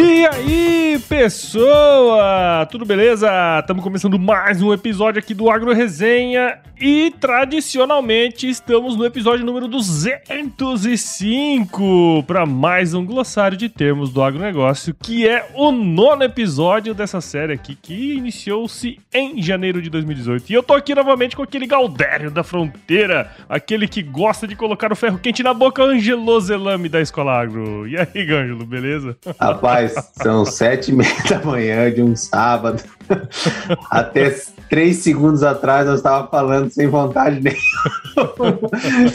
E aí, pessoa! Tudo beleza? Estamos começando mais um episódio aqui do Agro Resenha e tradicionalmente estamos no episódio número 205 para mais um glossário de termos do agronegócio, que é o nono episódio dessa série aqui que iniciou-se em janeiro de 2018. E eu tô aqui novamente com aquele Galdério da Fronteira, aquele que gosta de colocar o ferro quente na boca, Angelo Zelame da Escola Agro. E aí, Ângelo, beleza? Rapaz, são sete e meia da manhã de um sábado. Até três segundos atrás eu estava falando sem vontade nenhuma.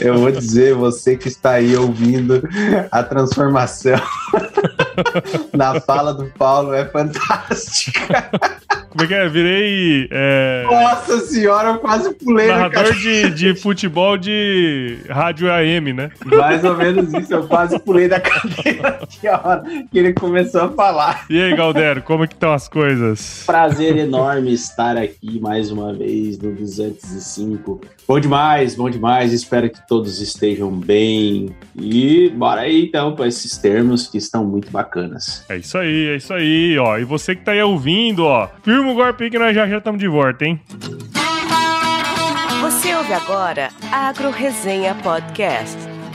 Eu vou dizer, você que está aí ouvindo a transformação na fala do Paulo é fantástica. Como é que é? Virei. É... Nossa senhora, eu quase pulei Narrador de, de futebol de rádio AM, né? Mais ou menos isso, eu quase pulei da cadeira que hora que ele começou a falar. E aí, Galdero, como que estão as coisas? Prazer enorme estar aqui mais uma vez no 205. Bom demais, bom demais. Espero que todos estejam bem. E bora aí então para esses termos que estão muito bacanas. É isso aí, é isso aí, ó. E você que tá aí ouvindo, ó, firma o golpe que nós já já estamos de volta, hein? Você ouve agora Agro Resenha Podcast.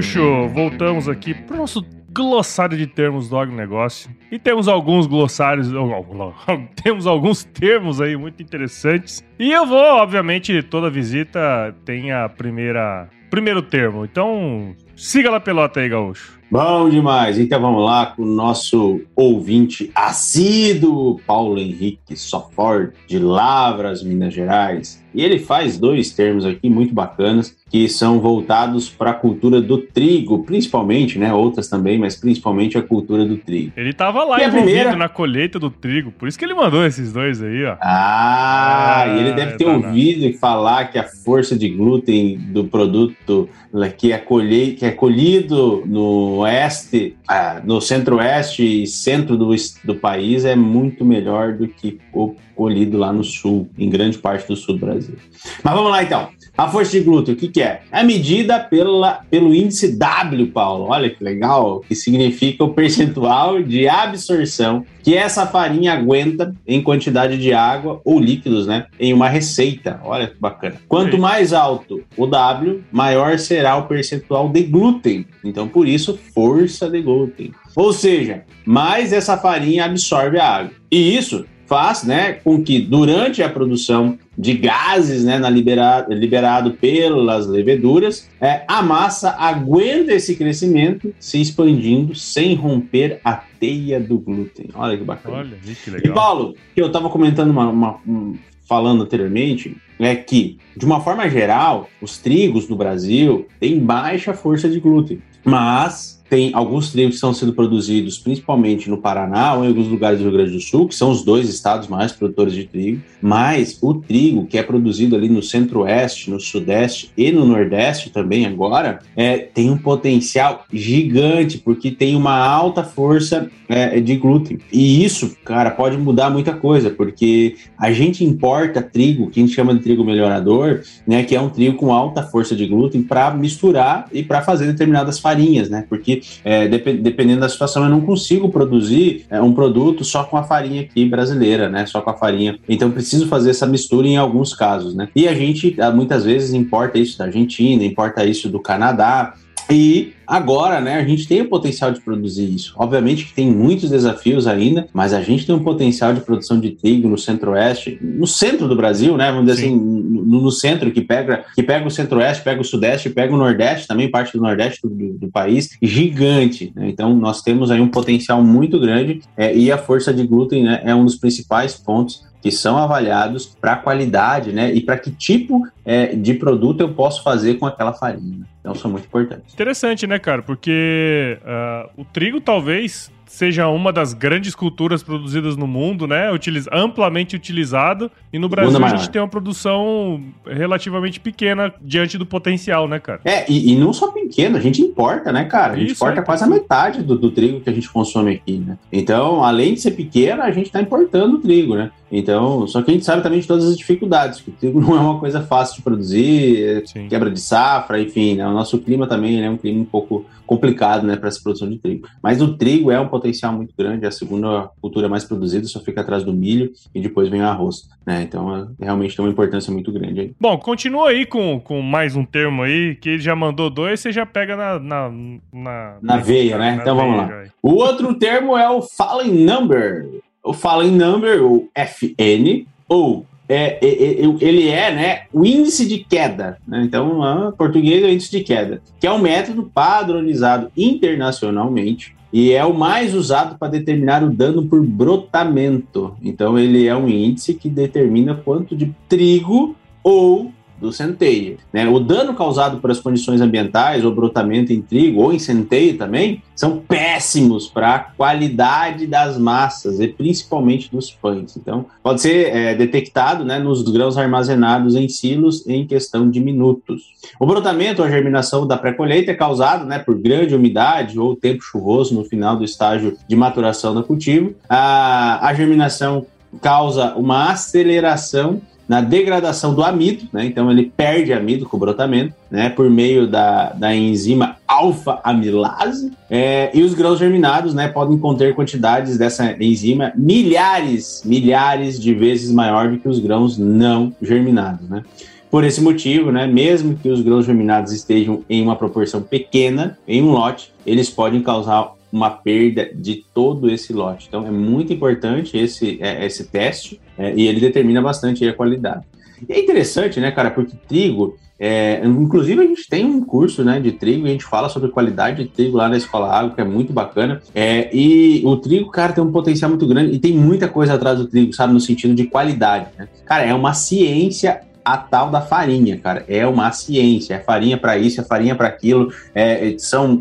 Gaúcho, voltamos aqui pro nosso glossário de termos do agronegócio. E temos alguns glossários, temos alguns termos aí muito interessantes. E eu vou, obviamente, toda visita tem a primeira primeiro termo. Então, siga lá pelota aí, Gaúcho. Bom demais. Então vamos lá com o nosso ouvinte assíduo, Paulo Henrique Sofort, de Lavras, Minas Gerais. E ele faz dois termos aqui muito bacanas que são voltados para a cultura do trigo, principalmente, né? Outras também, mas principalmente a cultura do trigo. Ele tava lá E envolvido primeira? na colheita do trigo, por isso que ele mandou esses dois aí, ó. Ah, e ele deve ter tá, tá. ouvido falar que a força de glúten do produto né, que é, colhe, que é colhido no oeste, ah, no centro-oeste e centro do, do país é muito melhor do que o colhido lá no sul, em grande parte do sul do Brasil. Mas vamos lá então. A força de glúten, o que, que é? É medida pela, pelo índice W, Paulo. Olha que legal, que significa o percentual de absorção que essa farinha aguenta em quantidade de água ou líquidos, né? Em uma receita. Olha que bacana. Quanto mais alto o W, maior será o percentual de glúten. Então, por isso, força de glúten. Ou seja, mais essa farinha absorve a água. E isso faz, né, com que durante a produção de gases, né, na libera- liberado pelas leveduras, é, a massa aguenta esse crescimento, se expandindo sem romper a teia do glúten. Olha que bacana. Olha, que E legal. Paulo, que eu estava comentando uma, uma- um- falando anteriormente, é que, de uma forma geral, os trigos no Brasil têm baixa força de glúten. Mas tem alguns trigos que estão sendo produzidos principalmente no Paraná ou em alguns lugares do Rio Grande do Sul, que são os dois estados mais produtores de trigo, mas o trigo que é produzido ali no centro-oeste, no sudeste e no nordeste também agora, é, tem um potencial gigante, porque tem uma alta força é, de glúten. E isso, cara, pode mudar muita coisa, porque a gente importa trigo, que a gente chama de trigo melhorador, né, que é um trigo com alta força de glúten, para misturar e para fazer determinadas farinhas, né? Porque é, dep dependendo da situação, eu não consigo produzir é, um produto só com a farinha aqui brasileira, né? Só com a farinha. Então, preciso fazer essa mistura em alguns casos, né? E a gente muitas vezes importa isso da Argentina, importa isso do Canadá, e agora, né, a gente tem o potencial de produzir isso. Obviamente que tem muitos desafios ainda, mas a gente tem um potencial de produção de trigo no centro-oeste, no centro do Brasil, né, vamos dizer Sim. assim, no, no, centro, que pega, que pega o centro-oeste, pega o sudeste, pega o nordeste, também parte do nordeste do, do país, gigante. Né? Então, nós temos aí um potencial muito grande é, e a força de glúten né, é um dos principais pontos que são avaliados para qualidade, né? E para que tipo é, de produto eu posso fazer com aquela farinha. Então são muito importantes. Interessante, né, cara? Porque uh, o trigo talvez seja uma das grandes culturas produzidas no mundo, né? Utiliz amplamente utilizado. E no Brasil a gente tem uma produção relativamente pequena diante do potencial, né, cara? É, e, e não só pequena, a gente importa, né, cara? A gente Isso, importa é, quase a metade do, do, trigo que a gente consome aqui, né? Então, além de ser pequena, a gente está importando o trigo, né? Então, só que a gente sabe também de todas as dificuldades, que o trigo não é uma coisa fácil de produzir, Sim. quebra de safra, enfim, né? O nosso clima também é um clima um pouco complicado, né, para essa produção de trigo. Mas o trigo é um potencial muito grande, é a segunda cultura mais produzida, só fica atrás do milho e depois vem o arroz, né? Então, é, realmente tem uma importância muito grande aí. Bom, continua aí com, com mais um termo aí, que ele já mandou dois, você já pega na... Na, na, na veia, né? Na então, veia, vamos lá. Aí. O outro termo é o falling number o falling number, o FN, ou é, é, é, ele é né, o índice de queda. Né? Então, em português é o índice de queda, que é um método padronizado internacionalmente e é o mais usado para determinar o dano por brotamento. Então, ele é um índice que determina quanto de trigo ou do centeio. Né? O dano causado por as condições ambientais, ou brotamento em trigo, ou em centeio também, são péssimos para a qualidade das massas, e principalmente dos pães. Então, pode ser é, detectado né, nos grãos armazenados em silos em questão de minutos. O brotamento, ou a germinação da pré-colheita, é causado né, por grande umidade ou tempo chuvoso no final do estágio de maturação do cultivo. A, a germinação causa uma aceleração na degradação do amido, né? Então ele perde amido com o brotamento, né? Por meio da, da enzima alfa-amilase. É, e os grãos germinados, né? Podem conter quantidades dessa enzima milhares, milhares de vezes maior do que os grãos não germinados, né? Por esse motivo, né, mesmo que os grãos germinados estejam em uma proporção pequena em um lote, eles podem causar uma perda de todo esse lote. Então é muito importante esse, é, esse teste é, e ele determina bastante a qualidade. E é interessante, né, cara, porque trigo, é, inclusive a gente tem um curso né, de trigo e a gente fala sobre qualidade de trigo lá na Escola Água, que é muito bacana. É, e o trigo, cara, tem um potencial muito grande e tem muita coisa atrás do trigo, sabe, no sentido de qualidade. Né? Cara, é uma ciência a tal da farinha, cara. É uma ciência. É farinha para isso, é farinha para aquilo. É, são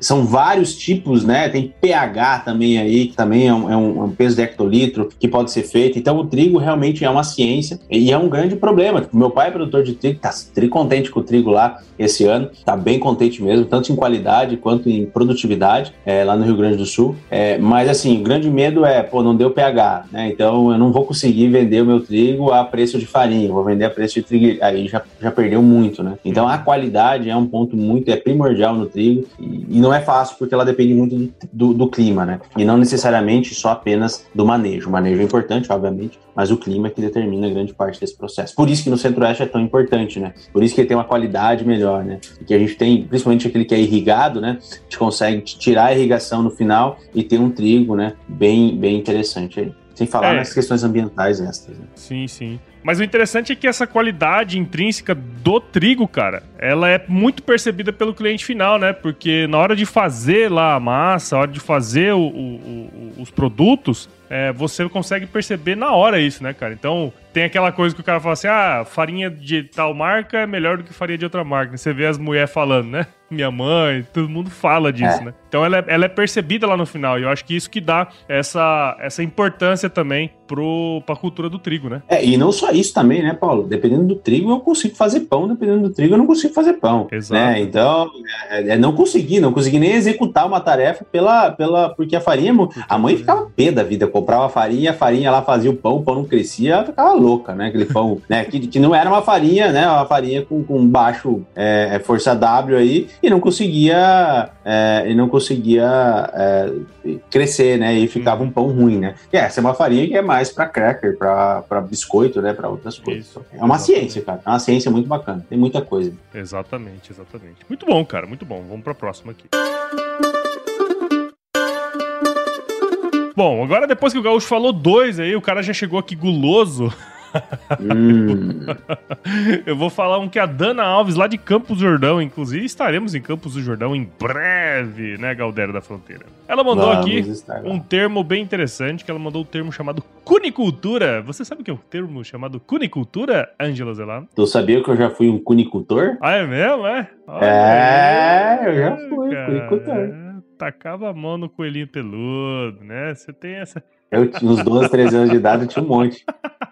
são vários tipos, né? Tem pH também aí, que também é um, é um, é um peso de hectolitro que pode ser feito. Então, o trigo realmente é uma ciência e é um grande problema. Tipo, meu pai é produtor de trigo, tá tri contente com o trigo lá esse ano, tá bem contente mesmo, tanto em qualidade quanto em produtividade, é, lá no Rio Grande do Sul. É, mas, assim, o grande medo é, pô, não deu pH, né? Então, eu não vou conseguir vender o meu trigo a preço de farinha, vou vender a preço de trigo. Aí já, já perdeu muito, né? Então, a qualidade é um ponto muito, é primordial no trigo e, e não é fácil porque ela depende muito do, do, do, clima, né? E não necessariamente só apenas do manejo. O manejo é importante, obviamente, mas o clima é que determina grande parte desse processo. Por isso que no Centro-Oeste é tão importante, né? Por isso que ele tem uma qualidade melhor, né? E que a gente tem, principalmente aquele que é irrigado, né? A gente consegue tirar a irrigação no final e ter um trigo, né? Bem, bem interessante aí. Sem falar é. nas questões ambientais extras. Né? Sim, sim. Mas o interessante é que essa qualidade intrínseca do trigo, cara, ela é muito percebida pelo cliente final, né? Porque na hora de fazer lá a massa, na hora de fazer o, o, o, os produtos, é, você consegue perceber na hora isso, né, cara? Então, tem aquela coisa que o cara fala assim: ah, farinha de tal marca é melhor do que farinha de outra marca. Você vê as mulheres falando, né? Minha mãe, todo mundo fala disso, é. né? Então ela é, ela é percebida lá no final. E eu acho que isso que dá essa, essa importância também pro, pra cultura do trigo, né? É, e não só isso também, né, Paulo? Dependendo do trigo, eu consigo fazer pão, dependendo do trigo, eu não consigo fazer pão. Exato. Né? Então, é, é, não consegui, não consegui nem executar uma tarefa pela. pela porque a farinha. A mãe ficava pé da vida, comprava farinha, a farinha lá fazia o pão, o pão não crescia, ela ficava louca, né? Aquele pão, né? Que, que não era uma farinha, né? Uma farinha com, com baixo é, é força W aí, e não conseguia. É, e não conseguia é, crescer, né? E ficava um pão ruim, né? E essa é uma farinha que é mais para cracker, para biscoito, né? Para outras coisas. Isso, é uma exatamente. ciência, cara. É uma ciência muito bacana. Tem muita coisa. Exatamente, exatamente. Muito bom, cara. Muito bom. Vamos para a próxima aqui. Bom, agora depois que o Gaúcho falou dois aí, o cara já chegou aqui guloso. Hum. Eu vou falar um que a Dana Alves, lá de Campos do Jordão, inclusive estaremos em Campos do Jordão em breve, né, Galdera da Fronteira. Ela mandou Vamos aqui um termo bem interessante, que ela mandou o um termo chamado cunicultura. Você sabe o que é o um termo chamado cunicultura, Angela Zelar? Tu sabia que eu já fui um cunicultor? Ah, é mesmo? É, Olha é aí, eu já fui cara. cunicultor tacava a mão no coelhinho peludo, né? Você tem essa. Eu, uns 12, 13 anos de idade, eu tinha um monte.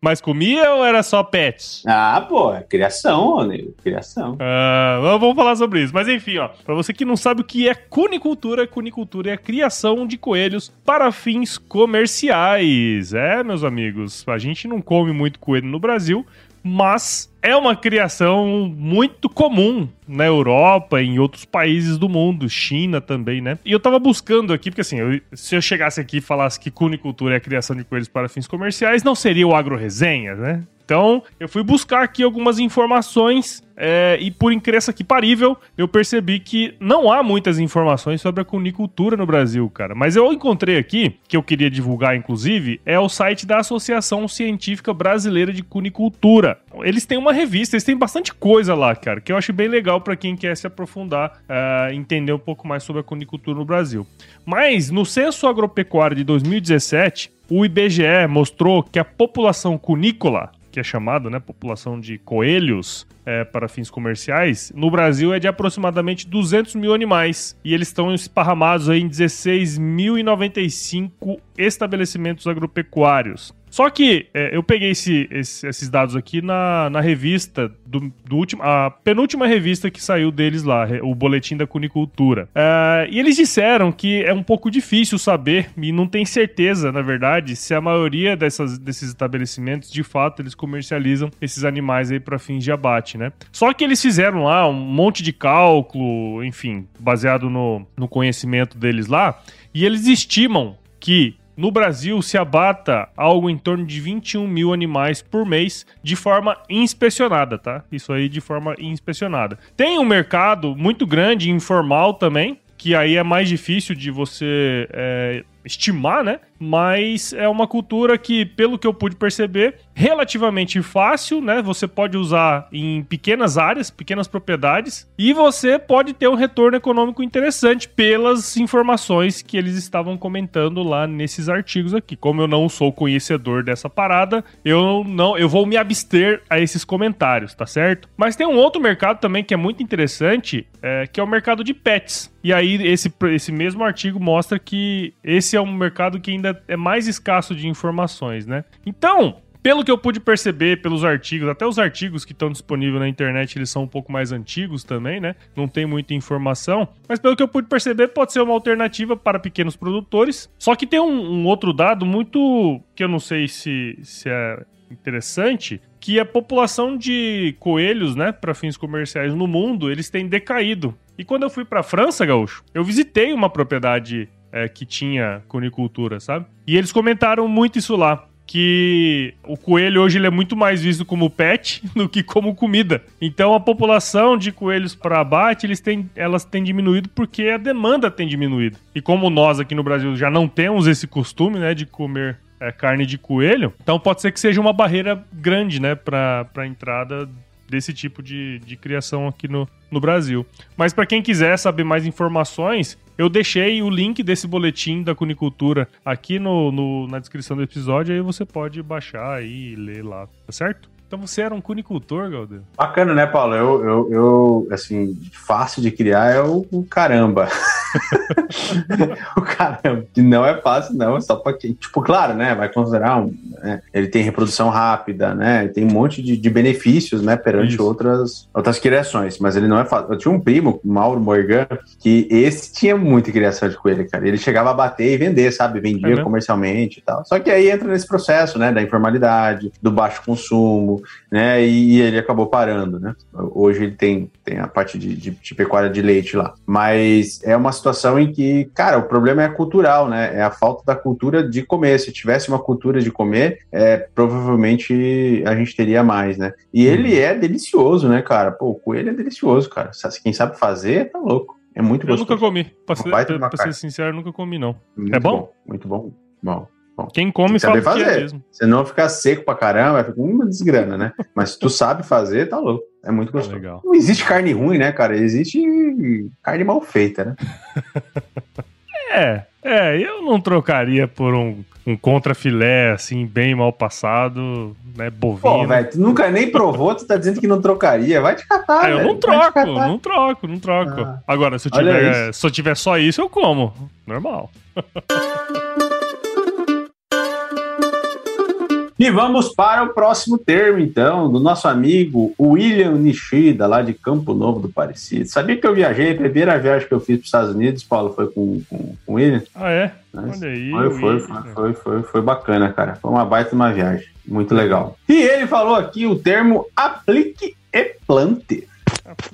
Mas comia ou era só pets? Ah, pô, é criação, nego. Criação. Ah, vamos falar sobre isso. Mas enfim, ó. Pra você que não sabe o que é cunicultura, cunicultura é a criação de coelhos para fins comerciais. É, meus amigos, a gente não come muito coelho no Brasil, mas é uma criação muito comum na Europa em outros países do mundo, China também, né? E eu tava buscando aqui, porque assim, eu, se eu chegasse aqui e falasse que cunicultura é a criação de coelhos para fins comerciais, não seria o agro-resenha, né? Então, eu fui buscar aqui algumas informações é, e, por incrível que parível, eu percebi que não há muitas informações sobre a cunicultura no Brasil, cara. Mas eu encontrei aqui, que eu queria divulgar, inclusive, é o site da Associação Científica Brasileira de Cunicultura. Eles têm uma revista, eles têm bastante coisa lá, cara, que eu acho bem legal para quem quer se aprofundar, uh, entender um pouco mais sobre a cunicultura no Brasil. Mas, no Censo Agropecuário de 2017, o IBGE mostrou que a população cunícola que é chamado, né, população de coelhos é, para fins comerciais, no Brasil é de aproximadamente 200 mil animais. E eles estão esparramados aí em 16.095 estabelecimentos agropecuários. Só que é, eu peguei esse, esse, esses dados aqui na, na revista do, do último, a penúltima revista que saiu deles lá, o Boletim da Cunicultura. É, e eles disseram que é um pouco difícil saber e não tem certeza, na verdade, se a maioria dessas, desses estabelecimentos de fato eles comercializam esses animais aí para fins de abate, né? Só que eles fizeram lá um monte de cálculo, enfim, baseado no, no conhecimento deles lá, e eles estimam que no Brasil se abata algo em torno de 21 mil animais por mês de forma inspecionada, tá? Isso aí de forma inspecionada. Tem um mercado muito grande, informal também, que aí é mais difícil de você é, estimar, né? Mas é uma cultura que, pelo que eu pude perceber, relativamente fácil, né? Você pode usar em pequenas áreas, pequenas propriedades, e você pode ter um retorno econômico interessante pelas informações que eles estavam comentando lá nesses artigos aqui. Como eu não sou conhecedor dessa parada, eu não, eu vou me abster a esses comentários, tá certo? Mas tem um outro mercado também que é muito interessante, é, que é o mercado de pets. E aí esse, esse mesmo artigo mostra que esse é um mercado que ainda é mais escasso de informações, né? Então, pelo que eu pude perceber pelos artigos, até os artigos que estão disponíveis na internet, eles são um pouco mais antigos também, né? Não tem muita informação, mas pelo que eu pude perceber, pode ser uma alternativa para pequenos produtores. Só que tem um, um outro dado muito que eu não sei se, se é interessante, que a população de coelhos, né, para fins comerciais no mundo, eles têm decaído. E quando eu fui para França, Gaúcho, eu visitei uma propriedade é, que tinha conicultura, sabe? E eles comentaram muito isso lá. Que o coelho hoje ele é muito mais visto como pet do que como comida. Então a população de coelhos para abate eles têm, elas têm diminuído porque a demanda tem diminuído. E como nós aqui no Brasil já não temos esse costume né, de comer é, carne de coelho, então pode ser que seja uma barreira grande né, para a entrada desse tipo de, de criação aqui no, no Brasil. Mas para quem quiser saber mais informações, Eu deixei o link desse boletim da cunicultura aqui no, no- na descrição do episódio, aí você pode baixar e ler lá, tá certo? Então você era um cunicultor, Galdeiro? Bacana, né, Paulo? Eu, eu, eu, assim, fácil de criar é o, o caramba. o caramba. Que não é fácil, não. É só pra quem. Tipo, claro, né? Vai considerar um. né, ele tem reprodução rápida, né? Ele tem um monte de, de benefícios, né? Perante Isso. outras, outras criações. Mas ele não é fácil. Eu tinha um primo, Mauro Morgan, que esse tinha muita criação de coelho, cara. Ele chegava a bater e vender, sabe? É Vendia mesmo? comercialmente e tal. Só que aí entra nesse processo, né? Da informalidade, do baixo consumo, né? E, ele acabou parando, né? Hoje ele tem, tem a parte de, de- de pecuária de leite lá. Mas é uma situação em que, cara, o problema é cultural, né? É a falta da cultura de comer. Se tivesse uma cultura de comer, é, provavelmente a gente teria mais, né? E ele é delicioso, né, cara? Pô, o coelho é delicioso, cara. Quem sabe fazer, tá louco. É muito Eu gostoso. nunca comi. Pra, ser, pra- ser sincero, eu nunca comi, não. Muito É bom? Muito bom. Bom. Quem come que fala é fazer. mesmo. Se não ficar seco pra caramba, fica uma desgrana, né? Mas se tu sabe fazer, tá louco. É muito gostoso. legal. Não existe carne ruim, né, cara? Existe carne mal feita, né? É, é, eu não trocaria por um, um contrafilé, assim, bem mal passado, né, bovino. Pô, velho, tu nunca nem provou, tu tá dizendo que não trocaria. Vai te catar, Ah, eu não troco, não troco, não troco. Ah. Agora, se eu, tiver, se eu tiver só isso, eu como. Normal. E vamos para o próximo termo, então, do nosso amigo William Nishida, lá de Campo Novo do Parecido. Sabia que eu viajei, a primeira viagem que eu fiz para os Estados Unidos, Paulo, foi com, com, com o William? Ah, é? Mas Olha aí. Foi, foi, foi, foi, foi, foi bacana, cara. Foi uma baita uma viagem. Muito legal. E ele falou aqui o termo aplique e plante.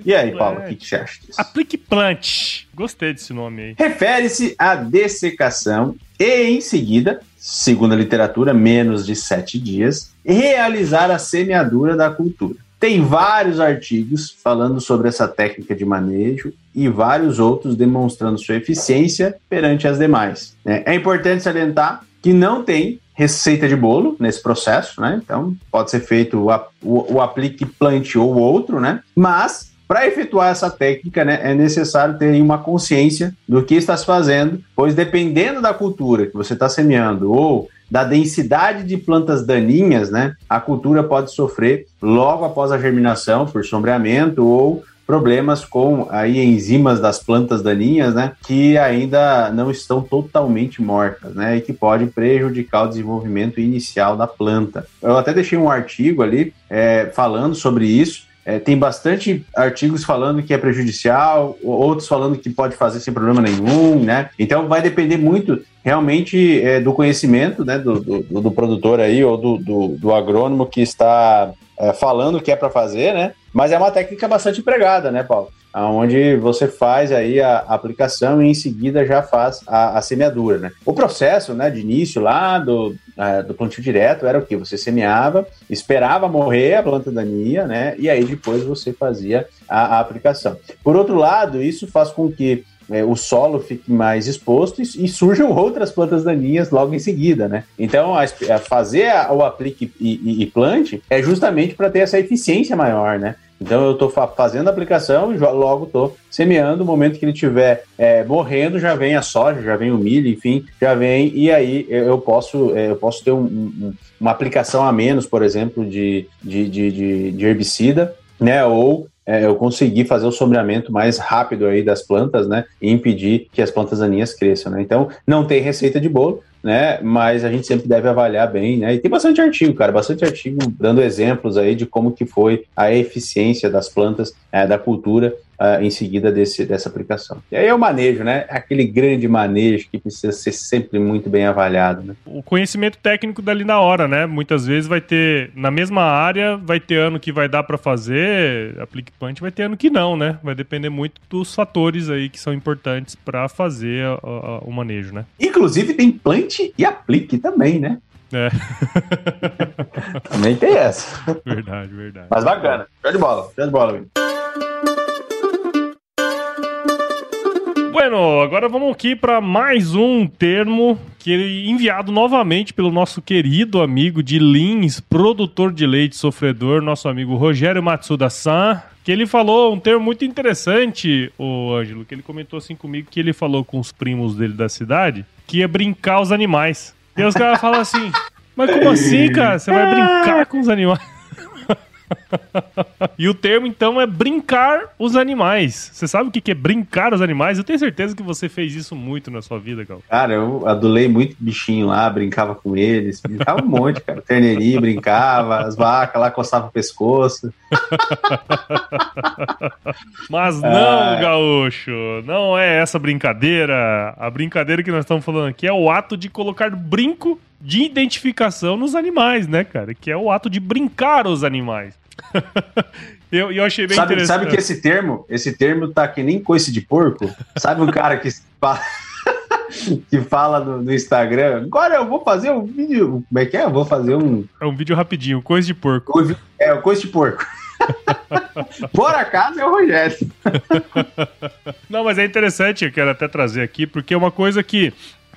E aí, Paulo, o que, que você acha disso? Aplique plant. Gostei desse nome aí. Refere-se à dessecação e, em seguida, segundo a literatura, menos de sete dias, realizar a semeadura da cultura. Tem vários artigos falando sobre essa técnica de manejo e vários outros demonstrando sua eficiência perante as demais. né? É importante salientar que não tem receita de bolo nesse processo, né? Então pode ser feito o, o, o aplique plant ou outro, né? Mas para efetuar essa técnica, né, é necessário ter uma consciência do que está se fazendo, pois dependendo da cultura que você está semeando ou da densidade de plantas daninhas, né, a cultura pode sofrer logo após a germinação por sombreamento ou problemas com aí enzimas das plantas daninhas, né, que ainda não estão totalmente mortas, né, e que pode prejudicar o desenvolvimento inicial da planta. Eu até deixei um artigo ali é, falando sobre isso. É, tem bastante artigos falando que é prejudicial, outros falando que pode fazer sem problema nenhum, né? Então vai depender muito realmente é, do conhecimento né, do, do, do produtor aí ou do, do, do agrônomo que está é, falando que é para fazer, né? Mas é uma técnica bastante empregada, né, Paulo? Onde você faz aí a aplicação e em seguida já faz a, a semeadura, né? O processo, né, de início lá do, ah, do plantio direto era o que? Você semeava, esperava morrer a planta daninha, né? E aí depois você fazia a, a aplicação. Por outro lado, isso faz com que é, o solo fique mais exposto e, e surjam outras plantas daninhas logo em seguida, né? Então, a, a fazer a, o aplique e, e, e plante é justamente para ter essa eficiência maior, né? Então eu estou fa fazendo a aplicação e logo estou semeando. No momento que ele estiver é, morrendo, já vem a soja, já vem o milho, enfim, já vem e aí eu, posso é, eu posso ter um- um- uma aplicação a menos, por exemplo, de, de, de, de- herbicida, né? Ou é, eu conseguir fazer o sombreamento mais rápido aí das plantas, né? E impedir que as plantas daninhas cresçam, né? Então não tem receita de bolo, né? Mas a gente sempre deve avaliar bem, né? E tem bastante artigo, cara, bastante artigo dando exemplos aí de como que foi a eficiência das plantas, é, da cultura ah, em seguida desse, dessa aplicação. E aí é o manejo, né? Aquele grande manejo que precisa ser sempre muito bem avaliado, né? O conhecimento técnico dali na hora, né? Muitas vezes vai ter, na mesma área, vai ter ano que vai dar pra fazer, aplique plant, vai ter ano que não, né? Vai depender muito dos fatores aí que são importantes pra fazer a- a- o manejo, né? Inclusive tem plante e aplique também, né? É. Também tem essa. Verdade, verdade. Mas bacana. Show de bola. Show de bola, Will. Bueno, agora vamos aqui para mais um termo que enviado novamente pelo nosso querido amigo de Lins, produtor de leite sofredor, nosso amigo Rogério Matsuda-san. que ele falou um termo muito interessante, o Ângelo, que ele comentou assim comigo, que ele falou com os primos dele da cidade, que ia brincar os animais. E os caras falam assim, mas como assim, cara? Você vai brincar com os animais? e o termo, então, é brincar os animais. Você sabe o que é brincar os animais? Eu tenho certeza que você fez isso muito na sua vida, Gal. Cara, eu adulei muito bichinho lá, brincava com eles, brincava um monte, cara. Terneirinho brincava, as vacas lá coçavam o pescoço. Mas não, gaúcho, não é essa brincadeira. A brincadeira que nós estamos falando aqui é o ato de colocar brinco de identificação nos animais, né, cara? Que é o ato de brincar os animais. eu, eu achei bem sabe, interessante. Sabe que esse termo, esse termo tá que nem coice de porco? Sabe um cara que fala, que fala no, no, Instagram, agora eu vou fazer um vídeo, como é que é? Eu vou fazer um... É um vídeo rapidinho, coisa de porco. É, o coice de porco. Por acaso é o Rogério. Não, mas é interessante, eu quero até trazer aqui, porque é uma coisa que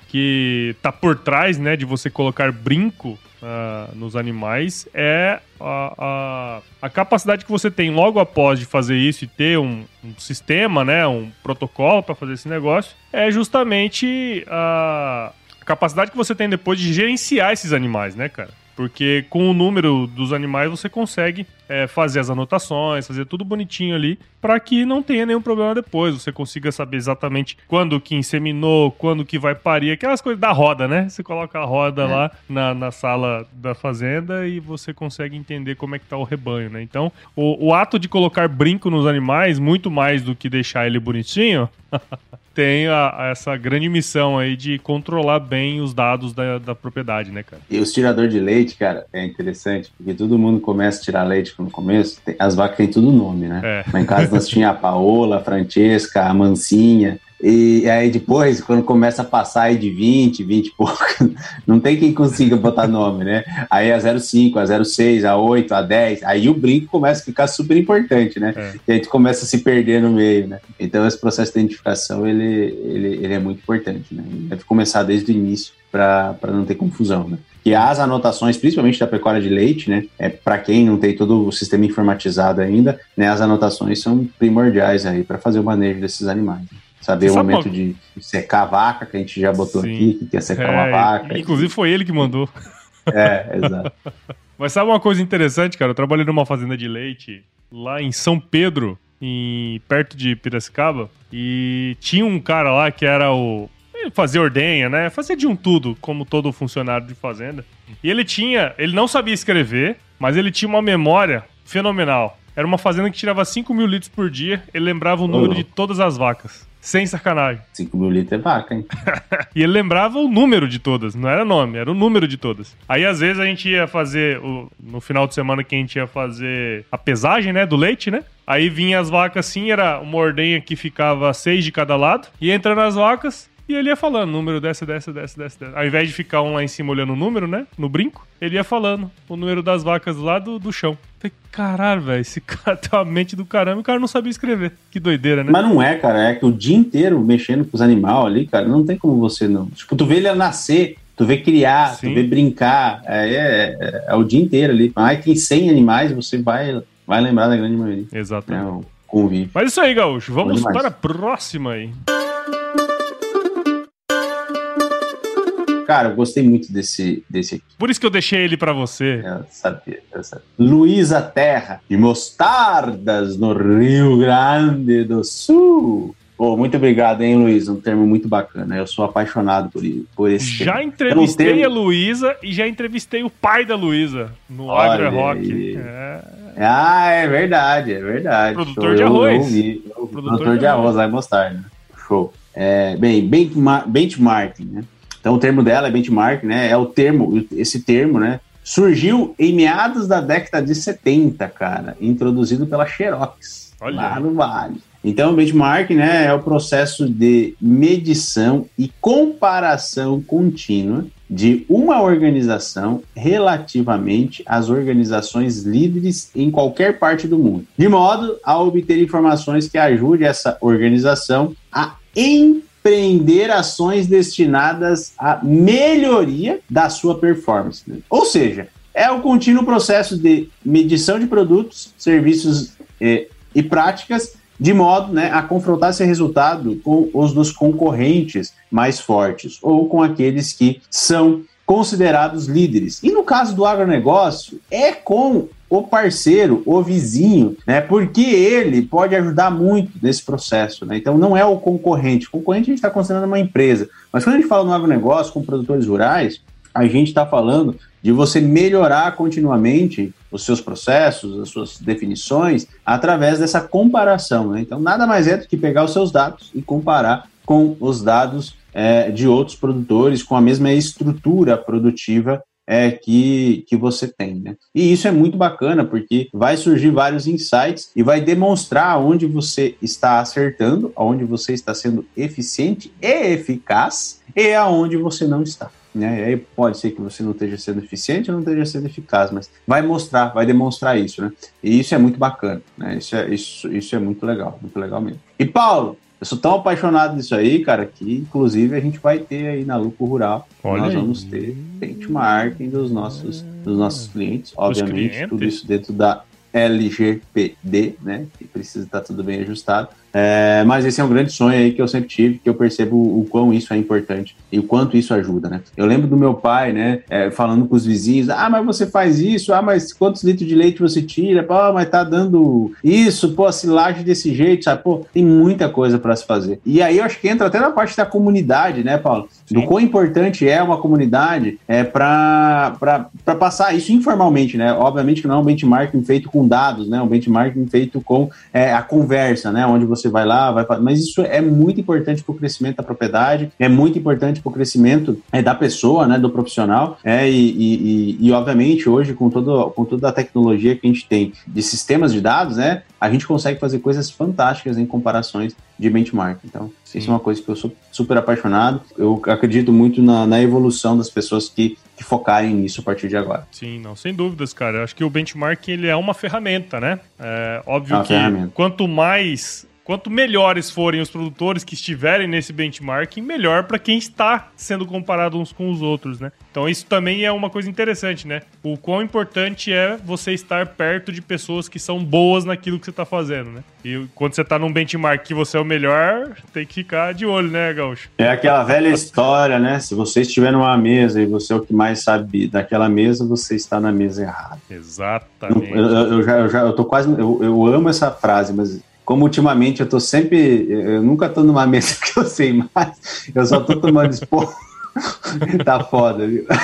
que tá por trás, né, de você colocar brinco uh, nos animais é a, a, a, capacidade que você tem logo após de fazer isso e ter um, um sistema, né, um protocolo para fazer esse negócio, é justamente a capacidade que você tem depois de gerenciar esses animais, né, cara? Porque com o número dos animais você consegue é, fazer as anotações, fazer tudo bonitinho ali, para que não tenha nenhum problema depois. Você consiga saber exatamente quando que inseminou, quando que vai parir, aquelas coisas da roda, né? Você coloca a roda é. lá na, na sala da fazenda e você consegue entender como é que tá o rebanho, né? Então, o, o ato de colocar brinco nos animais, muito mais do que deixar ele bonitinho, tem a, a essa grande missão aí de controlar bem os dados da, da propriedade, né, cara? E os tiradores de leite, cara, é interessante, porque todo mundo começa a tirar leite no começo, tem, as vacas têm tudo nome, né? É. Lá em casa nós tinha a Paola, a Francesca, a Mancinha, e aí depois, quando começa a passar aí de 20, 20 e pouco, não tem quem consiga botar nome, né? Aí a 05, a 06, a 8, a 10, aí o brinco começa a ficar super importante, né? É. E aí tu começa a se perder no meio, né? Então esse processo de identificação, ele, ele, ele é muito importante, né? Deve começar desde o início para não ter confusão, né? E as anotações, principalmente da pecuária de leite, né? É, para quem não tem todo o sistema informatizado ainda, né? As anotações são primordiais aí para fazer o manejo desses animais. Né? Saber Você o momento uma... de secar a vaca, que a gente já botou Sim. aqui, que quer secar é, uma vaca. Inclusive foi ele que mandou. É, exato. Mas sabe uma coisa interessante, cara? Eu trabalhei numa fazenda de leite lá em São Pedro, em, perto de Piracicaba, e tinha um cara lá que era o. Ele fazia ordenha, né? Fazia de um tudo, como todo funcionário de fazenda. E ele tinha. Ele não sabia escrever, mas ele tinha uma memória fenomenal. Era uma fazenda que tirava 5 mil litros por dia, ele lembrava o número oh. de todas as vacas. Sem sacanagem. 5 mil litros é vaca, hein? e ele lembrava o número de todas, não era nome, era o número de todas. Aí às vezes a gente ia fazer, o, no final de semana que a gente ia fazer a pesagem, né, do leite, né? Aí vinha as vacas assim, era uma ordenha que ficava seis de cada lado, e entrando as vacas, e ele ia falando, número dessa, dessa, dessa, dessa, dessa. Ao invés de ficar um lá em cima olhando o número, né? No brinco, ele ia falando o número das vacas lá do, do chão. Falei, caralho, velho, esse cara tem uma mente do caramba e o cara não sabia escrever. Que doideira, né? Mas não é, cara, é que o dia inteiro mexendo com os animais ali, cara, não tem como você não. Tipo, tu vê ele nascer, tu vê criar, Sim. tu vê brincar, é, é, é, é, o dia inteiro ali. Ai, tem 100 animais, você vai, vai lembrar da grande maioria. Exatamente. É, o convívio. Mas isso aí, Gaúcho, vamos para a próxima aí. Cara, eu gostei muito desse, desse aqui. Por isso que eu deixei ele para você. Eu sabia, eu sabia. Luísa Terra, de Mostardas, no Rio Grande do Sul. Oh, muito obrigado, hein, Luiz? Um termo muito bacana. Eu sou apaixonado por, por esse Já termo. entrevistei termo... a Luísa e já entrevistei o pai da Luísa no Agro Rock. É... Ah, é verdade, é verdade. Produtor Show. de arroz. Eu, eu ouvi. Produtor, Produtor de, de arroz, vai mostrar, né? Show. É, bem, benchmarking, né? Então o termo dela é benchmark, né? É o termo, esse termo, né? Surgiu em meados da década de 70, cara, introduzido pela Xerox, Olha. lá no Vale. Então, o benchmark né, é o processo de medição e comparação contínua de uma organização relativamente às organizações líderes em qualquer parte do mundo, de modo a obter informações que ajude essa organização a empreender ações destinadas à melhoria da sua performance. Né? Ou seja, é o contínuo processo de medição de produtos, serviços eh, e práticas de modo né, a confrontar esse resultado com os dos concorrentes mais fortes ou com aqueles que são considerados líderes. E no caso do agronegócio, é com o parceiro, o vizinho, né? Porque ele pode ajudar muito nesse processo, né? Então não é o concorrente. O concorrente a gente está considerando uma empresa. Mas quando a gente fala no agronegócio com produtores rurais, a gente está falando de você melhorar continuamente os seus processos, as suas definições, através dessa comparação. Né? Então, nada mais é do que pegar os seus dados e comparar com os dados é, de outros produtores com a mesma estrutura produtiva é, que, que você tem. Né? E isso é muito bacana, porque vai surgir vários insights e vai demonstrar onde você está acertando, onde você está sendo eficiente e eficaz e aonde você não está. Né? E aí pode ser que você não esteja sendo eficiente ou não esteja sendo eficaz, mas vai mostrar, vai demonstrar isso, né? E isso é muito bacana, né? Isso é, isso, isso é muito legal, muito legal mesmo. E Paulo, eu sou tão apaixonado disso aí, cara, que inclusive a gente vai ter aí na Lupo Rural. Olha nós aí. vamos ter benchmarking dos nossos, dos nossos clientes, obviamente, clientes. tudo isso dentro da LGPD, né? Que precisa estar tudo bem ajustado. É, mas esse é um grande sonho aí que eu sempre tive, que eu percebo o, quão isso é importante e o quanto isso ajuda, né? Eu lembro do meu pai, né, é, falando com os vizinhos, ah, mas você faz isso, ah, mas quantos litros de leite você tira? Pô, mas tá dando isso, pô, a silagem desse jeito, sabe? Pô, tem muita coisa para se fazer. E aí eu acho que entra até na parte da comunidade, né, Paulo? Sim. Do quão importante é uma comunidade é, para passar isso informalmente, né? Obviamente que não é um benchmarking feito com dados, né? Um benchmarking feito com é, a conversa, né? Onde você você vai lá, vai mas isso é muito importante para o crescimento da propriedade, é muito importante para o crescimento é, da pessoa, né, do profissional, é, e, e, e, obviamente hoje com, todo, com toda a tecnologia que a gente tem de sistemas de dados, né, a gente consegue fazer coisas fantásticas em comparações de benchmark. Então, Sim. isso é uma coisa que eu sou super apaixonado. Eu acredito muito na, na evolução das pessoas que, que, focarem nisso a partir de agora. Sim, não, sem dúvidas, cara. Eu acho que o benchmark ele é uma ferramenta, né? É óbvio é que ferramenta. quanto mais Quanto melhores forem os produtores que estiverem nesse benchmarking, melhor para quem está sendo comparado uns com os outros, né? Então isso também é uma coisa interessante, né? O quão importante é você estar perto de pessoas que são boas naquilo que você está fazendo, né? E quando você está num benchmark que você é o melhor, tem que ficar de olho, né, Gaúcho? É aquela velha história, né? Se você estiver numa mesa e você é o que mais sabe daquela mesa, você está na mesa errada. Exatamente. Eu, eu, eu já, eu já eu tô quase. Eu, eu amo essa frase, mas como ultimamente eu tô sempre. Eu nunca tô numa mesa que eu sei mais, eu só tô tomando esporro. tá foda, viu?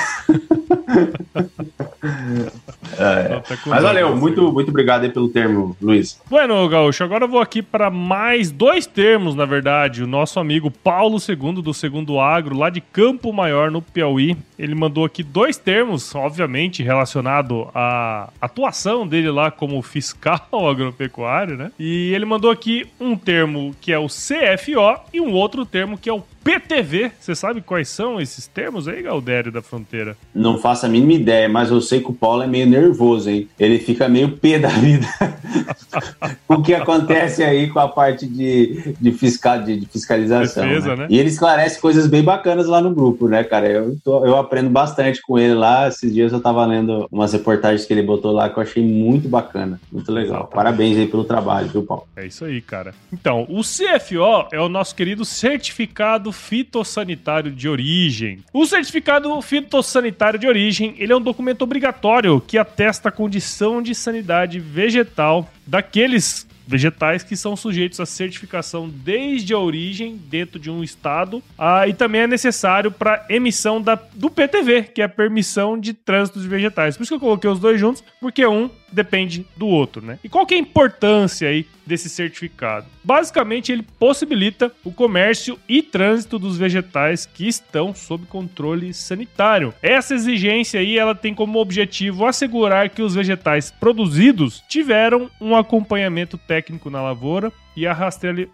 é. Mas valeu, muito, muito obrigado aí pelo termo, Luiz. Bueno, Gaúcho, agora eu vou aqui para mais dois termos, na verdade. O nosso amigo Paulo II, do Segundo Agro, lá de Campo Maior, no Piauí, ele mandou aqui dois termos, obviamente, relacionado à atuação dele lá como fiscal agropecuário, né? E ele mandou aqui um termo que é o CFO e um outro termo que é o PTV. Você sabe quais são esses termos aí, Galdério da Fronteira? Não faço a mínima ideia, mas eu sei que o Paulo é meio nervoso, hein? Ele fica meio pé da vida. o que acontece aí com a parte de, de, fiscal, de, de fiscalização. Defesa, né? Né? E ele esclarece coisas bem bacanas lá no grupo, né, cara? Eu, tô, eu aprendo bastante com ele lá. Esses dias eu tava lendo umas reportagens que ele botou lá que eu achei muito bacana, muito legal. Exatamente. Parabéns aí pelo trabalho, viu, Paulo? É isso aí, cara. Então, o CFO é o nosso querido certificado fitossanitário de origem. O certificado fitossanitário de origem, ele é um documento obrigatório que atesta a condição de sanidade vegetal daqueles vegetais que são sujeitos à certificação desde a origem dentro de um estado ah, e também é necessário para emissão da, do PTV, que é a permissão de trânsito de vegetais. Por isso que eu coloquei os dois juntos, porque um depende do outro, né? E qual que é a importância aí desse certificado? Basicamente, ele possibilita o comércio e trânsito dos vegetais que estão sob controle sanitário. Essa exigência aí, ela tem como objetivo assegurar que os vegetais produzidos tiveram um acompanhamento técnico na lavoura e a,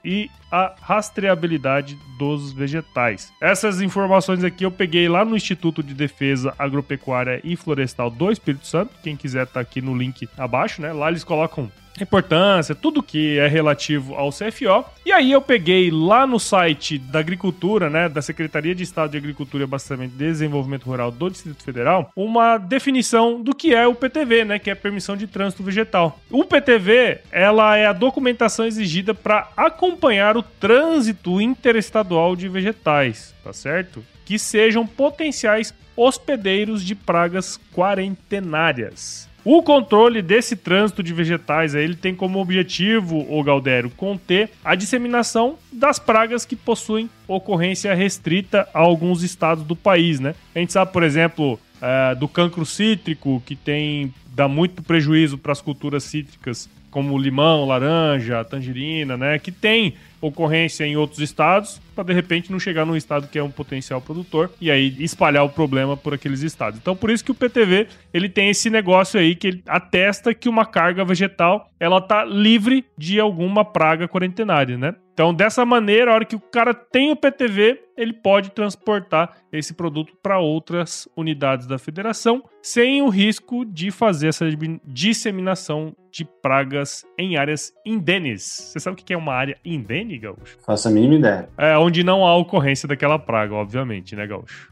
e a rastreabilidade dos vegetais. Essas informações aqui eu peguei lá no Instituto de Defesa Agropecuária e Florestal do Espírito Santo. Quem quiser tá aqui no link abaixo, né? Lá eles colocam importância, tudo que é relativo ao CFO. E aí eu peguei lá no site da Agricultura, né, da Secretaria de Estado de Agricultura, Abastecimento e Desenvolvimento Rural do Distrito Federal, uma definição do que é o PTV, né, que é permissão de trânsito vegetal. O PTV, ela é a documentação exigida para acompanhar o trânsito interestadual de vegetais, tá certo? Que sejam potenciais hospedeiros de pragas quarentenárias. O controle desse trânsito de vegetais ele tem como objetivo, o Galdério, conter a disseminação das pragas que possuem ocorrência restrita a alguns estados do país, né? A gente sabe, por exemplo, é, do cancro cítrico, que tem dá muito prejuízo para as culturas cítricas, como limão, laranja, tangerina, né? Que tem ocorrência em outros estados, para de repente não chegar num estado que é um potencial produtor e aí espalhar o problema por aqueles estados. Então por isso que o PTV, ele tem esse negócio aí que ele atesta que uma carga vegetal, ela tá livre de alguma praga quarentenária, né? Então, dessa maneira, a hora que o cara tem o PTV, ele pode transportar esse produto para outras unidades da federação, sem o risco de fazer essa disseminação de pragas em áreas indenes. Você sabe o que é uma área indene, Gaúcho? Faço a mínima ideia. É, onde não há ocorrência daquela praga, obviamente, né, Gaúcho?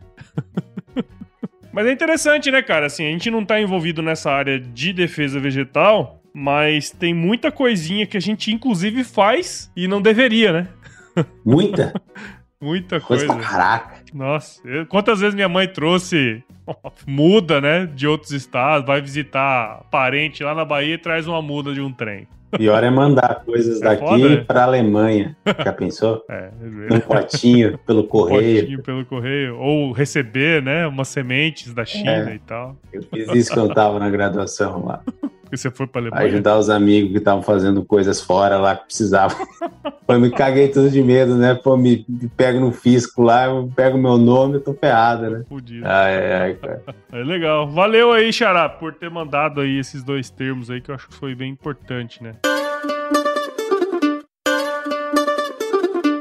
Mas é interessante, né, cara? Assim, a gente não tá envolvido nessa área de defesa vegetal, mas tem muita coisinha que a gente, inclusive, faz e não deveria, né? Muita? muita coisa. Coisa caraca. Nossa, eu- quantas vezes minha mãe trouxe muda, né, de outros estados, vai visitar parente lá na Bahia e traz uma muda de um trem. Pior é mandar coisas É daqui foda, né? pra Alemanha. Já pensou? É, Num potinho pelo correio. potinho pelo correio. Ou receber, né, umas sementes da China É. e tal. Eu fiz isso quando eu tava na graduação lá. Porque você foi pra Alemanha. ajudar os amigos que estavam fazendo coisas fora lá que precisavam. Pô, eu me caguei tudo de medo, né? Pô, me, me pego no fisco lá, eu pego meu nome, eu tô ferrado, né? Fudido. Ai, ai, cara. É legal. Valeu aí, Xará, por ter mandado aí esses dois termos aí que eu acho que foi bem importante, né?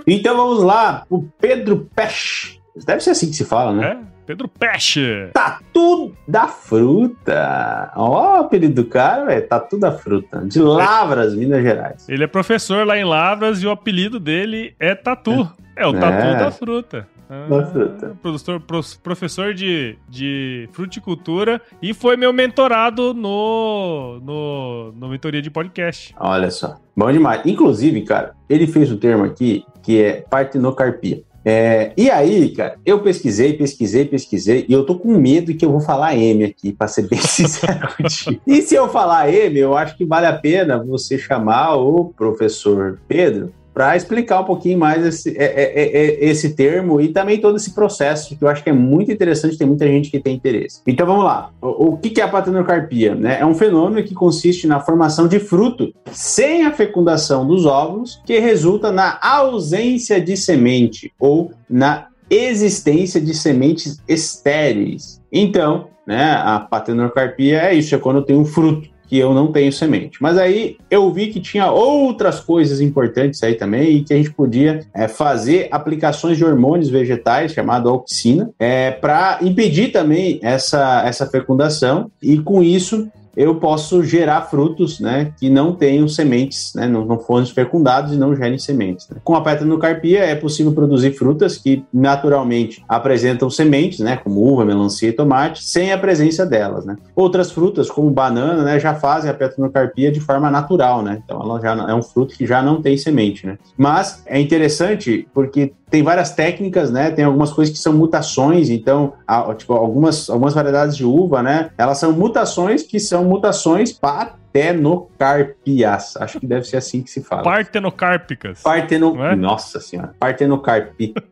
Então vamos lá, o Pedro Pech. Deve ser assim que se fala, né? É? Pedro Peixe. Tatu da Fruta. Ó, o apelido do cara, velho. Tatu da Fruta. De Lavras, Minas Gerais. Ele é professor lá em Lavras e o apelido dele é Tatu. É, o Tatu É. da Fruta. Da fruta. Professor, professor de, de fruticultura e foi meu mentorado no, no, no mentoria de podcast. Olha só. Bom demais. Inclusive, cara, ele fez um termo aqui que é partenocarpia. É, e aí, cara, eu pesquisei, pesquisei, pesquisei, e eu tô com medo que eu vou falar M aqui, pra ser bem sincero contigo. E se eu falar M, eu acho que vale a pena você chamar o professor Pedro para explicar um pouquinho mais esse, é, é, é, esse termo e também todo esse processo, que eu acho que é muito interessante, tem muita gente que tem interesse. Então vamos lá. O, que é a patenocarpia? Né? É um fenômeno que consiste na formação de fruto sem a fecundação dos óvulos, que resulta na ausência de semente ou na existência de sementes estéreis. Então, né, a patenocarpia é isso, é quando tem um fruto que eu não tenho semente. Mas aí eu vi que tinha outras coisas importantes aí também e que a gente podia é, fazer aplicações de hormônios vegetais, chamado auxina, é, para impedir também essa, essa fecundação e com isso eu posso gerar frutos, né, que não tenham sementes, né, não, não foram fecundados e não gerem sementes. né. Com a petanocarpia é possível produzir frutas que naturalmente apresentam sementes, né, como uva, melancia e tomate, sem a presença delas, né. Outras frutas, como banana, né, já fazem a petanocarpia de forma natural, né, então ela já é um fruto que já não tem semente, né. Mas é interessante porque tem várias técnicas, né? Tem algumas coisas que são mutações, então, tipo, algumas, algumas variedades de uva, né? Elas são mutações que são mutações patenocarpias. Acho que deve ser assim que se fala. Partenocárpicas. Parteno... É? Nossa senhora. Partenocarpi.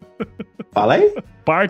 Fala aí.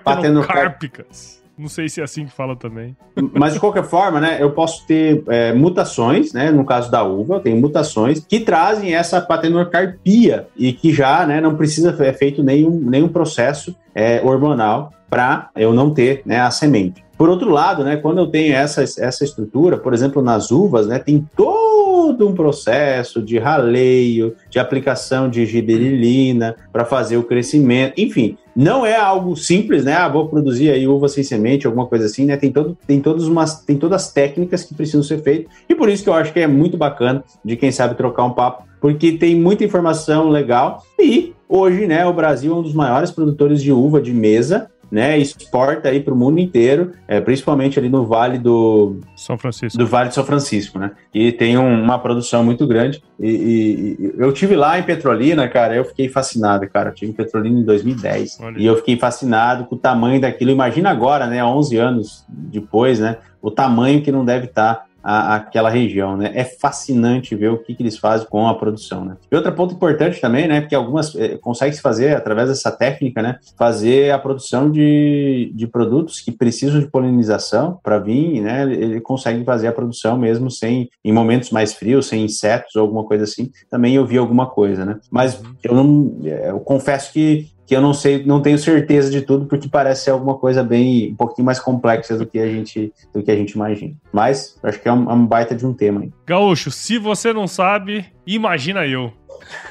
Partenocárpicas. Não sei se é assim que fala também. Mas de qualquer forma, né, eu posso ter é, mutações, né, no caso da uva, eu tenho mutações que trazem essa patenocarpia e que já, né, não precisa ser feito nenhum, nenhum processo é, hormonal para eu não ter, né, a semente. Por outro lado, né, quando eu tenho essa, essa estrutura, por exemplo, nas uvas, né, tem todo todo um processo de raleio, de aplicação de giberilina para fazer o crescimento, enfim, não é algo simples, né? Ah, vou produzir aí uva sem semente, alguma coisa assim, né? Tem, todo, tem, todas umas, tem todas as técnicas que precisam ser feitas, e por isso que eu acho que é muito bacana de quem sabe trocar um papo, porque tem muita informação legal e hoje, né, o Brasil é um dos maiores produtores de uva de mesa né, exporta aí para o mundo inteiro, é, principalmente ali no Vale do São Francisco, do Vale de São Francisco, né? E tem um, uma produção muito grande. E, e, e, eu tive lá em Petrolina, cara, eu fiquei fascinado, cara. Eu tive em Petrolina em 2010 Olha. e eu fiquei fascinado com o tamanho daquilo. Imagina agora, né, 11 anos depois, né, o tamanho que não deve estar tá a, aquela região, né? É fascinante ver o que, que, eles fazem com a produção, né? E outro ponto importante também, né? Porque algumas é, consegue se fazer através dessa técnica, né? Fazer a produção de, de produtos que precisam de polinização para vir, né? Ele consegue fazer a produção mesmo sem em momentos mais frios, sem insetos ou alguma coisa assim. Também eu vi alguma coisa, né? Mas uhum. eu não, é, eu confesso que que eu não sei, não tenho certeza de tudo, porque parece ser alguma coisa bem um pouquinho mais complexa do que a gente, do que a gente imagina. Mas acho que é um, é um baita de um tema. Aí. Gaúcho, se você não sabe, imagina eu.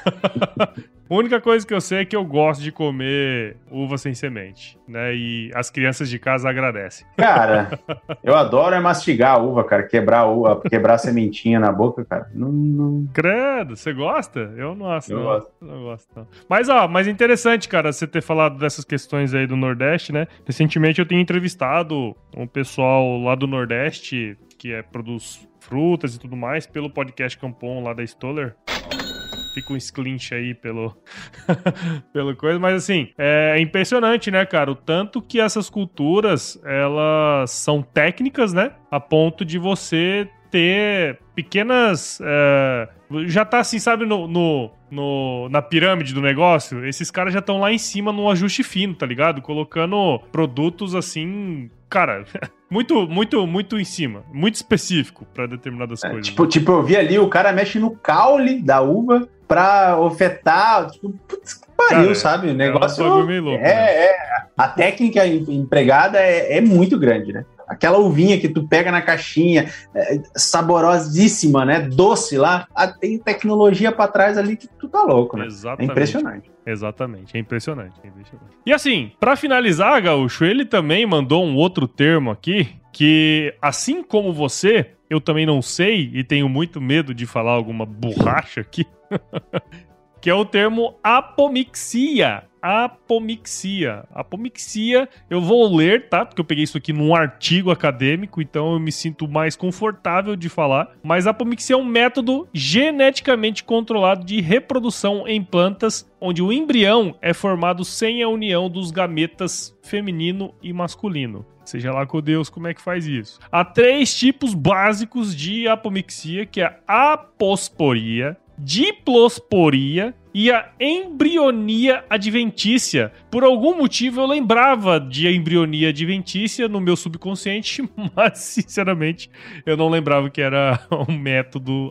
A única coisa que eu sei é que eu gosto de comer uva sem semente, né? E as crianças de casa agradecem. Cara, eu adoro é mastigar a uva, cara. Quebrar a uva, quebrar a sementinha na boca, cara. Não, não... Credo, você gosta? Eu não gosto. Eu não. gosto. Não gosto não. Mas, ó, mas interessante, cara, você ter falado dessas questões aí do Nordeste, né? Recentemente eu tenho entrevistado um pessoal lá do Nordeste que é, produz frutas e tudo mais pelo podcast Campon lá da Stoller fica um sclinch aí pelo, pelo coisa, mas assim, é impressionante, né, cara? O tanto que essas culturas, elas são técnicas, né? A ponto de você ter pequenas. É, já tá assim, sabe, no, no, no, na pirâmide do negócio, esses caras já estão lá em cima no ajuste fino, tá ligado? Colocando produtos assim, cara, muito, muito, muito em cima, muito específico para determinadas é, coisas. Tipo, né? tipo, eu vi ali, o cara mexe no caule da uva pra ofetar, tipo, putz, pariu, cara, sabe? O negócio é, um louco, é, né? é, a técnica empregada é, é muito grande, né? aquela uvinha que tu pega na caixinha, é, saborosíssima, né? Doce lá, tem tecnologia para trás ali que tu tá louco, né? É Exatamente. É impressionante. Exatamente, é impressionante, é impressionante. E assim, para finalizar, Gaúcho, ele também mandou um outro termo aqui, que assim como você, eu também não sei e tenho muito medo de falar alguma borracha aqui, que é o termo apomixia apomixia. Apomixia, eu vou ler, tá? Porque eu peguei isso aqui num artigo acadêmico, então eu me sinto mais confortável de falar. Mas apomixia é um método geneticamente controlado de reprodução em plantas, onde o embrião é formado sem a união dos gametas feminino e masculino. Seja lá com Deus como é que faz isso. Há três tipos básicos de apomixia, que é a aposporia, diplosporia e a embrionia adventícia. Por algum motivo eu lembrava de embrionia adventícia no meu subconsciente, mas sinceramente eu não lembrava que era um método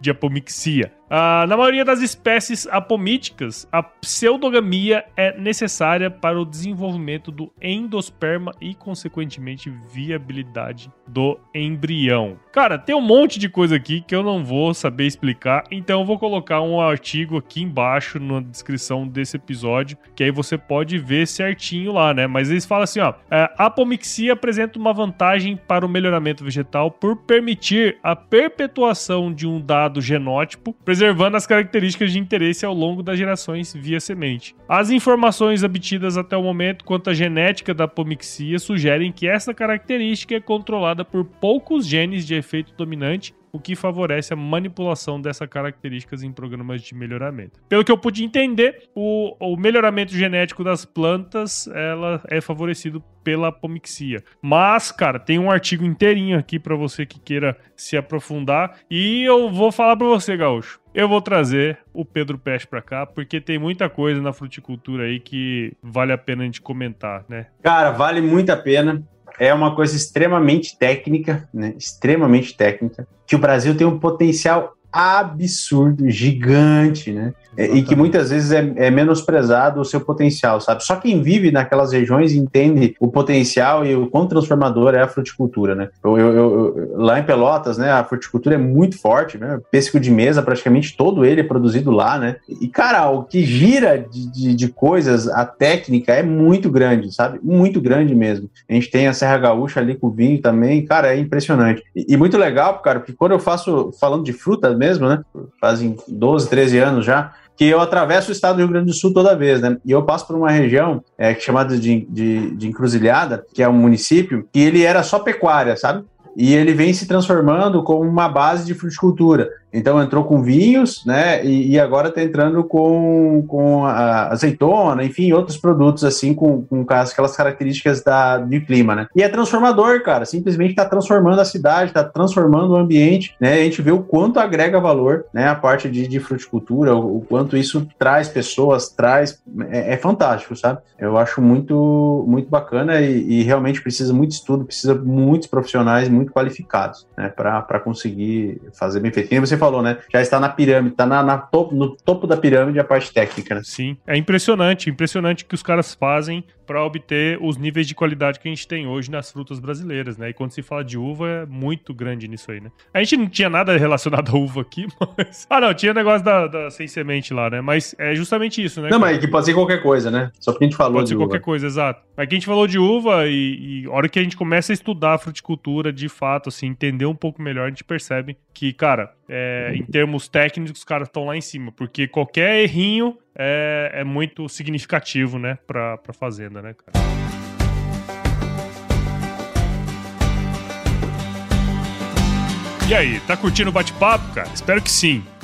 de apomixia. Ah, na maioria das espécies apomíticas, a pseudogamia é necessária para o desenvolvimento do endosperma e, consequentemente, viabilidade do embrião. Cara, tem um monte de coisa aqui que eu não vou saber explicar, então eu vou colocar um artigo aqui embaixo na descrição desse episódio, que aí você pode ver certinho lá, né? Mas eles falam assim, ó, é, a apomixia apresenta uma vantagem para o melhoramento vegetal por permitir a perpetuação de um dado genótipo, preservando as características de interesse ao longo das gerações via semente. As informações obtidas até o momento quanto à genética da apomixia sugerem que essa característica é controlada por poucos genes de efeito dominante o que favorece a manipulação dessas características em programas de melhoramento. Pelo que eu pude entender, o, o melhoramento genético das plantas ela é favorecido pela apomixia. Mas, cara, tem um artigo inteirinho aqui para você que queira se aprofundar e eu vou falar para você, Gaúcho. Eu vou trazer o Pedro Peste para cá, porque tem muita coisa na fruticultura aí que vale a pena a gente comentar, né? Cara, vale muito a pena é uma coisa extremamente técnica, né? Extremamente técnica, que o Brasil tem um potencial absurdo, gigante, né? É, e que muitas vezes é, é, menosprezado o seu potencial, sabe? Só quem vive naquelas regiões entende o potencial e o quão transformador é a fruticultura, né? Eu, eu, eu, lá em Pelotas, né, a fruticultura é muito forte, né? Pêssego de mesa, praticamente todo ele é produzido lá, né? E, cara, o que gira de, de, de coisas, a técnica é muito grande, sabe? Muito grande mesmo. A gente tem a Serra Gaúcha ali com o vinho também, cara, é impressionante. E, e muito legal, cara, porque quando eu faço, falando de fruta mesmo, né? Fazem 12, 13 anos já, que eu atravesso o estado do Rio Grande do Sul toda vez, né? E eu passo por uma região é, chamada de, de, de Encruzilhada, que é um município, que ele era só pecuária, sabe? E ele vem se transformando como uma base de fruticultura. Então entrou com vinhos, né? E, e agora está entrando com, com azeitona, enfim, outros produtos assim com, com aquelas características da, de clima, né? E é transformador, cara. Simplesmente está transformando a cidade, está transformando o ambiente, né? A gente vê o quanto agrega valor, né? A parte de, de fruticultura, o, o quanto isso traz pessoas, traz. É, é, fantástico, sabe? Eu acho muito, muito bacana e, e realmente precisa muito estudo, precisa muitos profissionais muito qualificados, né? Para conseguir fazer bem feito. Você falou, né? Já está na pirâmide, está na, na no topo da pirâmide a parte técnica, né? Sim, é impressionante, impressionante que os caras fazem para obter os níveis de qualidade que a gente tem hoje nas frutas brasileiras, né? E quando se fala de uva, é muito grande nisso aí, né? A gente não tinha nada relacionado à uva aqui, mas. Ah, não, tinha negócio da, da sem semente lá, né? Mas é justamente isso, né? Não, cara? mas é que pode ser qualquer coisa, né? Só porque a gente falou pode de uva. qualquer coisa, exato. Mas que a gente falou de uva e, e a hora que a gente começa a estudar a fruticultura de fato, assim, entender um pouco melhor, a gente percebe que, cara, é, em termos técnicos, os caras estão lá em cima, porque qualquer errinho é, é muito significativo, né, pra, pra fazenda, né, cara? E aí, tá curtindo o bate-papo, cara? Espero que sim.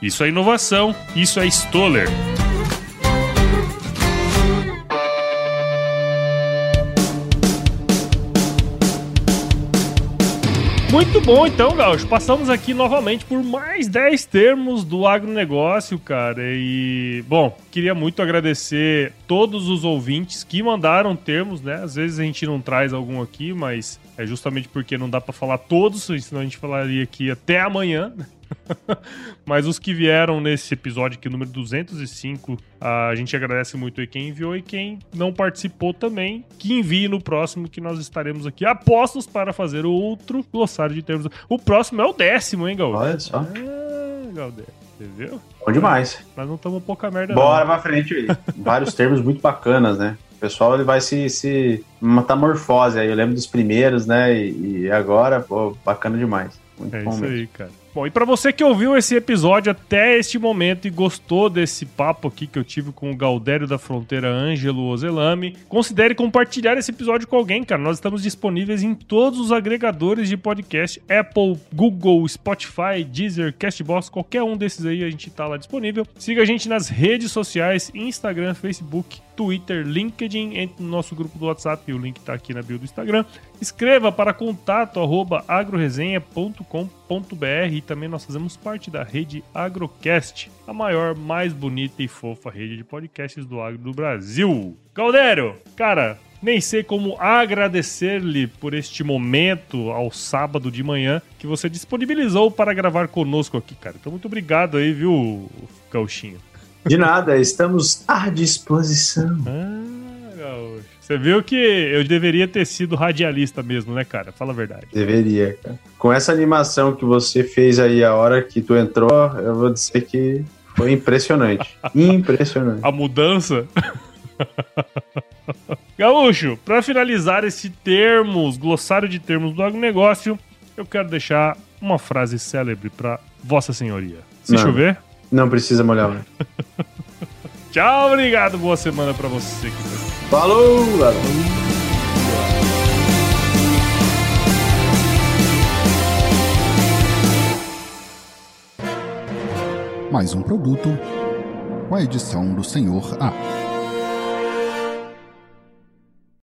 Isso é inovação, isso é Stoller. Muito bom, então, Gaúcho. Passamos aqui novamente por mais 10 termos do agronegócio, cara. E, bom, queria muito agradecer todos os ouvintes que mandaram termos, né? Às vezes a gente não traz algum aqui, mas é justamente porque não dá para falar todos, senão a gente falaria aqui até amanhã. Mas os que vieram nesse episódio aqui, número 205, a gente agradece muito aí quem enviou e quem não participou também, que envie no próximo que nós estaremos aqui apostos para fazer outro glossário de termos. O próximo é o décimo, hein, Gaúcho? Olha só. Ah, Galdério. Você viu? Bom demais. Nós não estamos pouca merda. Bora não. pra frente aí. Vários termos muito bacanas, né? O pessoal ele vai se, se metamorfose aí. Eu lembro dos primeiros, né? E, e agora, pô, bacana demais. Muito é isso mesmo. aí, cara. Bom, e para você que ouviu esse episódio até este momento e gostou desse papo aqui que eu tive com o Galdério da Fronteira Ângelo Ozelame, considere compartilhar esse episódio com alguém, cara. Nós estamos disponíveis em todos os agregadores de podcast, Apple, Google, Spotify, Deezer, Castbox, qualquer um desses aí a gente tá lá disponível. Siga a gente nas redes sociais, Instagram, Facebook, Twitter, LinkedIn, entre no nosso grupo do WhatsApp, o link tá aqui na bio do Instagram. Escreva para contato agroresenha.com.br e também nós fazemos parte da rede Agrocast, a maior, mais bonita e fofa rede de podcasts do agro do Brasil. Galdério, cara, nem sei como agradecer-lhe por este momento ao sábado de manhã que você disponibilizou para gravar conosco aqui, cara. Então, muito obrigado aí, viu, Gauchinho? De nada, estamos à disposição. Ah, Gaúcho. Você viu que eu deveria ter sido radialista mesmo, né, cara? Fala a verdade. Deveria, cara. Com essa animação que você fez aí a hora que tu entrou, eu vou dizer que Foi impressionante. impressionante. A mudança. Gaúcho, para finalizar esse termos, glossário de termos do agronegócio, eu quero deixar uma frase célebre para Vossa Senhoria. Se Não. chover. Não precisa molhar. né? Tchau, obrigado, boa semana para você. Falou, galera. Mais um produto com a edição do Senhor A.